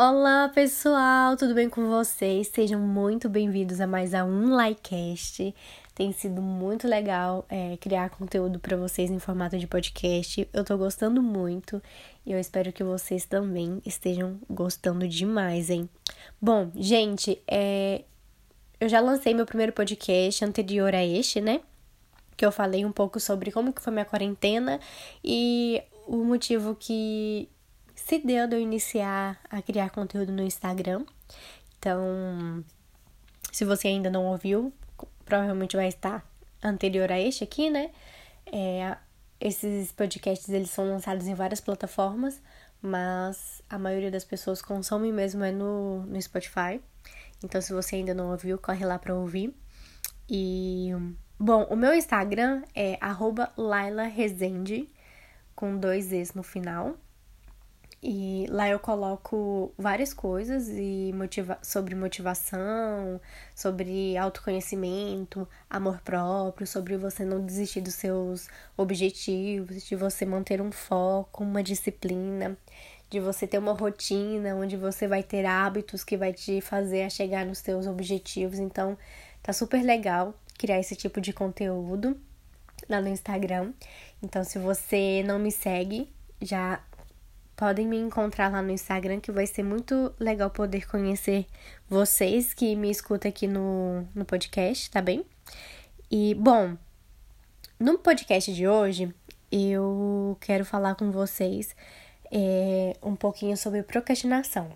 Olá pessoal, tudo bem com vocês? Sejam muito bem-vindos a mais um Likecast. Tem sido muito legal é, criar conteúdo para vocês em formato de podcast. Eu tô gostando muito e eu espero que vocês também estejam gostando demais, hein? Bom, gente, é... eu já lancei meu primeiro podcast anterior a este, né? Que eu falei um pouco sobre como que foi minha quarentena e o motivo que se deu de eu iniciar a criar conteúdo no Instagram. Então, se você ainda não ouviu, provavelmente vai estar anterior a este aqui, né? É, esses podcasts eles são lançados em várias plataformas, mas a maioria das pessoas consomem mesmo é no, no Spotify. Então, se você ainda não ouviu, corre lá para ouvir. E, bom, o meu Instagram é arroba Laila Rezende, com dois Es no final. E lá eu coloco várias coisas e motiva sobre motivação, sobre autoconhecimento, amor próprio, sobre você não desistir dos seus objetivos, de você manter um foco, uma disciplina, de você ter uma rotina onde você vai ter hábitos que vai te fazer a chegar nos seus objetivos. Então, tá super legal criar esse tipo de conteúdo lá no Instagram. Então, se você não me segue, já podem me encontrar lá no Instagram, que vai ser muito legal poder conhecer vocês que me escutam aqui no, no podcast, tá bem? E, bom, no podcast de hoje, eu quero falar com vocês é, um pouquinho sobre procrastinação.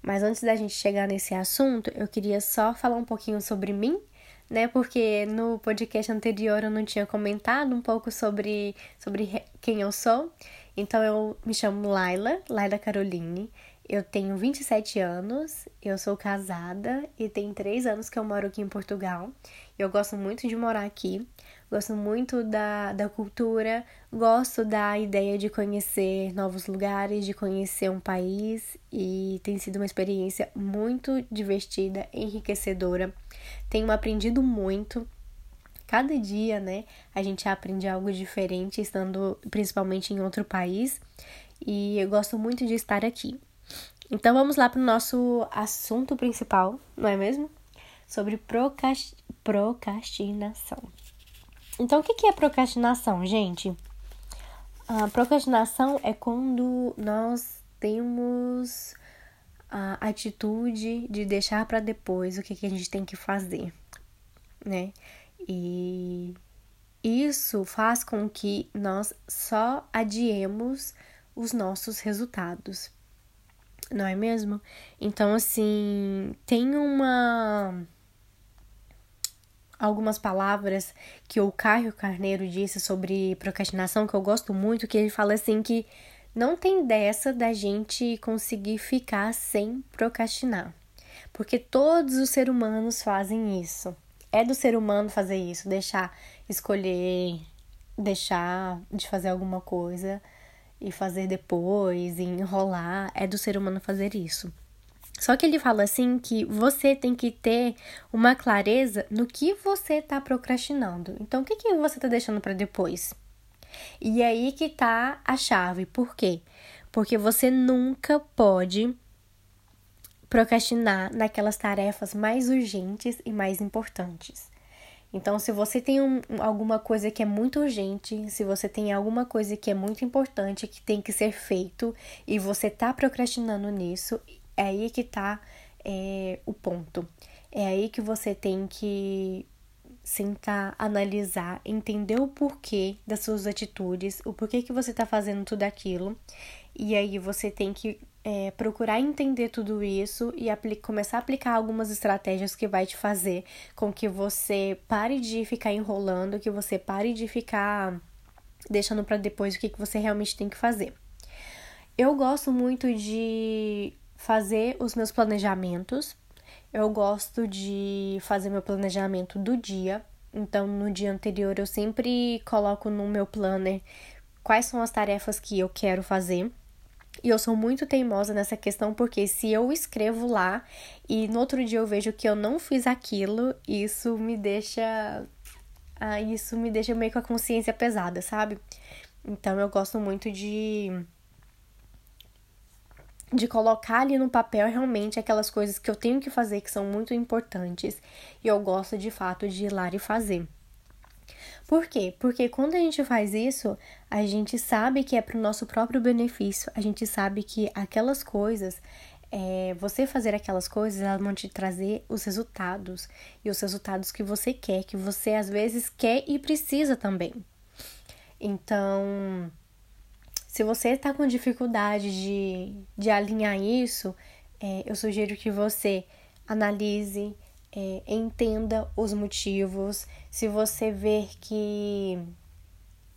Mas antes da gente chegar nesse assunto, eu queria só falar um pouquinho sobre mim, né? Porque no podcast anterior eu não tinha comentado um pouco sobre, sobre quem eu sou. Então eu me chamo Laila, Laila Caroline. Eu tenho 27 anos, eu sou casada e tem 3 anos que eu moro aqui em Portugal. Eu gosto muito de morar aqui, gosto muito da, da cultura, gosto da ideia de conhecer novos lugares, de conhecer um país e tem sido uma experiência muito divertida, enriquecedora. Tenho aprendido muito cada dia, né, a gente aprende algo diferente estando principalmente em outro país. E eu gosto muito de estar aqui. Então vamos lá para o nosso assunto principal, não é mesmo? Sobre procrastinação. Então, o que é procrastinação, gente? A procrastinação é quando nós temos a atitude de deixar para depois o que, que a gente tem que fazer, né? E isso faz com que nós só adiemos os nossos resultados. Não é mesmo? Então, assim, tem uma. Algumas palavras que o Caio Carneiro disse sobre procrastinação que eu gosto muito, que ele fala assim que não tem dessa da gente conseguir ficar sem procrastinar. Porque todos os seres humanos fazem isso é do ser humano fazer isso, deixar escolher, deixar de fazer alguma coisa e fazer depois, e enrolar, é do ser humano fazer isso. Só que ele fala assim que você tem que ter uma clareza no que você está procrastinando. Então, o que, que você está deixando para depois? E aí que tá a chave. Por quê? Porque você nunca pode procrastinar naquelas tarefas mais urgentes e mais importantes. Então, se você tem um, alguma coisa que é muito urgente, se você tem alguma coisa que é muito importante, que tem que ser feito, e você tá procrastinando nisso, é aí que tá é, o ponto. É aí que você tem que sentar, analisar, entender o porquê das suas atitudes, o porquê que você tá fazendo tudo aquilo. E aí você tem que é, procurar entender tudo isso e começar a aplicar algumas estratégias que vai te fazer com que você pare de ficar enrolando, que você pare de ficar deixando para depois o que, que você realmente tem que fazer. Eu gosto muito de fazer os meus planejamentos. Eu gosto de fazer meu planejamento do dia. Então, no dia anterior, eu sempre coloco no meu planner quais são as tarefas que eu quero fazer e eu sou muito teimosa nessa questão porque se eu escrevo lá e no outro dia eu vejo que eu não fiz aquilo, isso me deixa ah, isso me deixa meio com a consciência pesada, sabe? Então eu gosto muito de de colocar ali no papel realmente aquelas coisas que eu tenho que fazer que são muito importantes e eu gosto de fato de ir lá e fazer. Por quê? Porque quando a gente faz isso, a gente sabe que é para o nosso próprio benefício, a gente sabe que aquelas coisas, é, você fazer aquelas coisas, elas vão te trazer os resultados e os resultados que você quer, que você às vezes quer e precisa também. Então, se você está com dificuldade de, de alinhar isso, é, eu sugiro que você analise, é, entenda os motivos. Se você ver que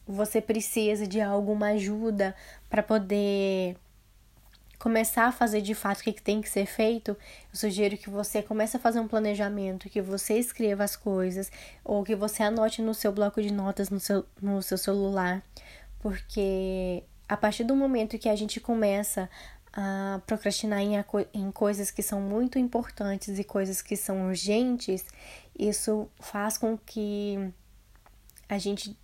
você precisa de alguma ajuda para poder começar a fazer de fato o que tem que ser feito, eu sugiro que você comece a fazer um planejamento, que você escreva as coisas, ou que você anote no seu bloco de notas no seu, no seu celular, porque a partir do momento que a gente começa a procrastinar em, em coisas que são muito importantes e coisas que são urgentes, isso faz com que a gente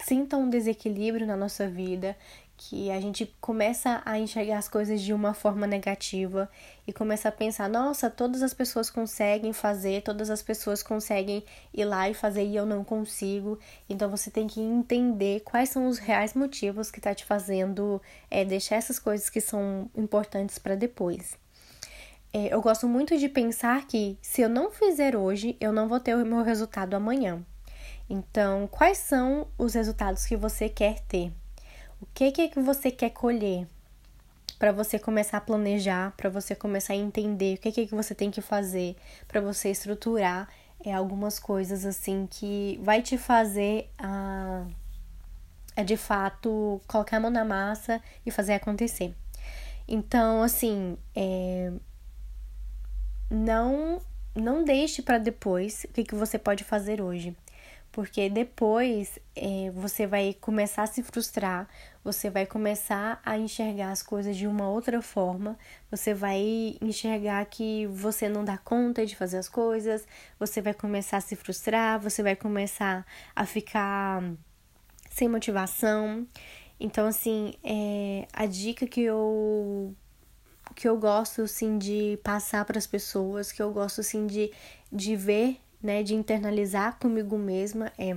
sinta um desequilíbrio na nossa vida, que a gente começa a enxergar as coisas de uma forma negativa e começa a pensar: nossa, todas as pessoas conseguem fazer, todas as pessoas conseguem ir lá e fazer e eu não consigo. Então você tem que entender quais são os reais motivos que tá te fazendo é, deixar essas coisas que são importantes para depois. É, eu gosto muito de pensar que se eu não fizer hoje, eu não vou ter o meu resultado amanhã. Então, quais são os resultados que você quer ter? O que, que é que você quer colher? Para você começar a planejar, para você começar a entender o que, que é que você tem que fazer, para você estruturar é, algumas coisas assim que vai te fazer a, a de fato colocar a mão na massa e fazer acontecer. Então, assim, é, não não deixe para depois o que, que você pode fazer hoje porque depois é, você vai começar a se frustrar, você vai começar a enxergar as coisas de uma outra forma, você vai enxergar que você não dá conta de fazer as coisas, você vai começar a se frustrar, você vai começar a ficar sem motivação. Então, assim, é, a dica que eu que eu gosto assim de passar para as pessoas, que eu gosto assim de, de ver né, de internalizar comigo mesma é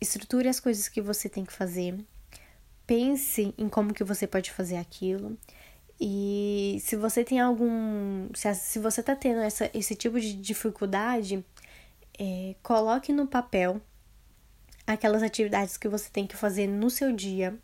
estruture as coisas que você tem que fazer, pense em como que você pode fazer aquilo. E se você tem algum. Se, se você tá tendo essa, esse tipo de dificuldade, é, coloque no papel aquelas atividades que você tem que fazer no seu dia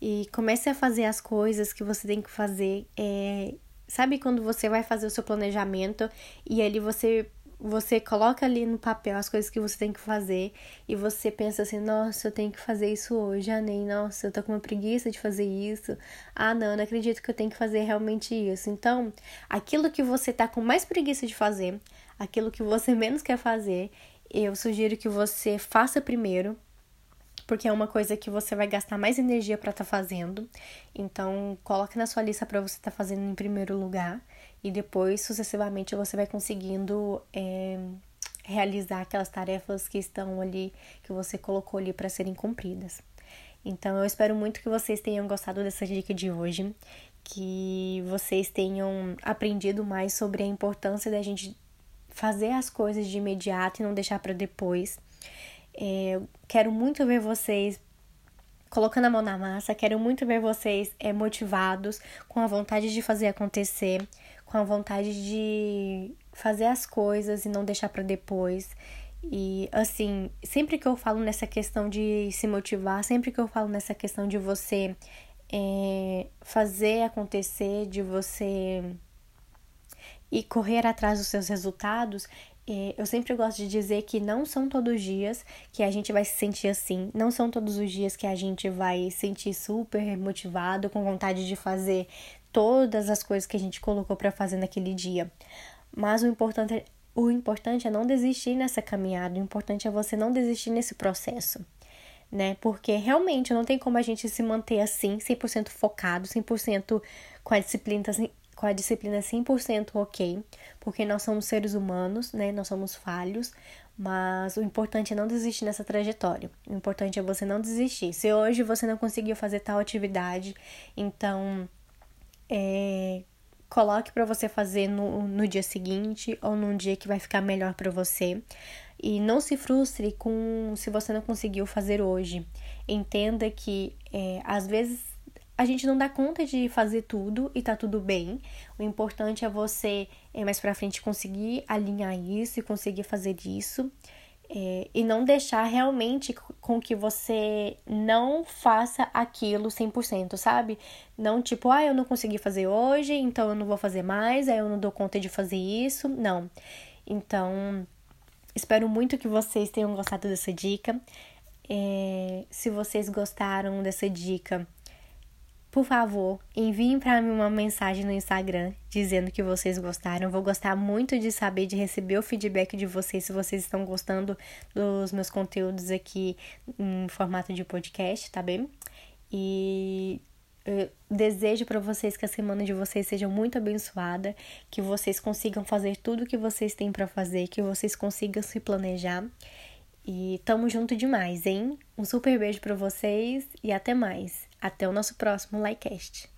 e comece a fazer as coisas que você tem que fazer. É, sabe quando você vai fazer o seu planejamento e ali você você coloca ali no papel as coisas que você tem que fazer e você pensa assim: nossa, eu tenho que fazer isso hoje, ah, nem, nossa, eu tô com uma preguiça de fazer isso, ah, não, não acredito que eu tenho que fazer realmente isso. Então, aquilo que você tá com mais preguiça de fazer, aquilo que você menos quer fazer, eu sugiro que você faça primeiro, porque é uma coisa que você vai gastar mais energia para estar tá fazendo. Então, coloque na sua lista para você estar tá fazendo em primeiro lugar e depois, sucessivamente, você vai conseguindo é, realizar aquelas tarefas que estão ali, que você colocou ali para serem cumpridas. Então, eu espero muito que vocês tenham gostado dessa dica de hoje, que vocês tenham aprendido mais sobre a importância da gente fazer as coisas de imediato e não deixar para depois. É, quero muito ver vocês colocando a mão na massa, quero muito ver vocês é, motivados, com a vontade de fazer acontecer, com a vontade de fazer as coisas e não deixar para depois. E assim, sempre que eu falo nessa questão de se motivar, sempre que eu falo nessa questão de você é, fazer acontecer, de você e correr atrás dos seus resultados, eu sempre gosto de dizer que não são todos os dias que a gente vai se sentir assim, não são todos os dias que a gente vai sentir super motivado, com vontade de fazer todas as coisas que a gente colocou para fazer naquele dia. Mas o importante, o importante é não desistir nessa caminhada, o importante é você não desistir nesse processo, né? Porque realmente não tem como a gente se manter assim, 100% focado, 100% com a disciplina com a disciplina 100% ok, porque nós somos seres humanos, né? Nós somos falhos, mas o importante é não desistir nessa trajetória. O importante é você não desistir. Se hoje você não conseguiu fazer tal atividade, então é, coloque para você fazer no, no dia seguinte ou num dia que vai ficar melhor para você. E não se frustre com se você não conseguiu fazer hoje. Entenda que é, às vezes a gente não dá conta de fazer tudo e tá tudo bem. O importante é você é, mais pra frente conseguir alinhar isso e conseguir fazer isso. É, e não deixar realmente com que você não faça aquilo 100%, sabe? Não tipo, ah, eu não consegui fazer hoje, então eu não vou fazer mais, aí eu não dou conta de fazer isso. Não. Então, espero muito que vocês tenham gostado dessa dica. É, se vocês gostaram dessa dica, por favor, enviem para mim uma mensagem no Instagram dizendo que vocês gostaram. Vou gostar muito de saber, de receber o feedback de vocês, se vocês estão gostando dos meus conteúdos aqui em formato de podcast, tá bem? E eu desejo para vocês que a semana de vocês seja muito abençoada, que vocês consigam fazer tudo o que vocês têm para fazer, que vocês consigam se planejar. E tamo junto demais, hein? Um super beijo para vocês e até mais. Até o nosso próximo Likecast.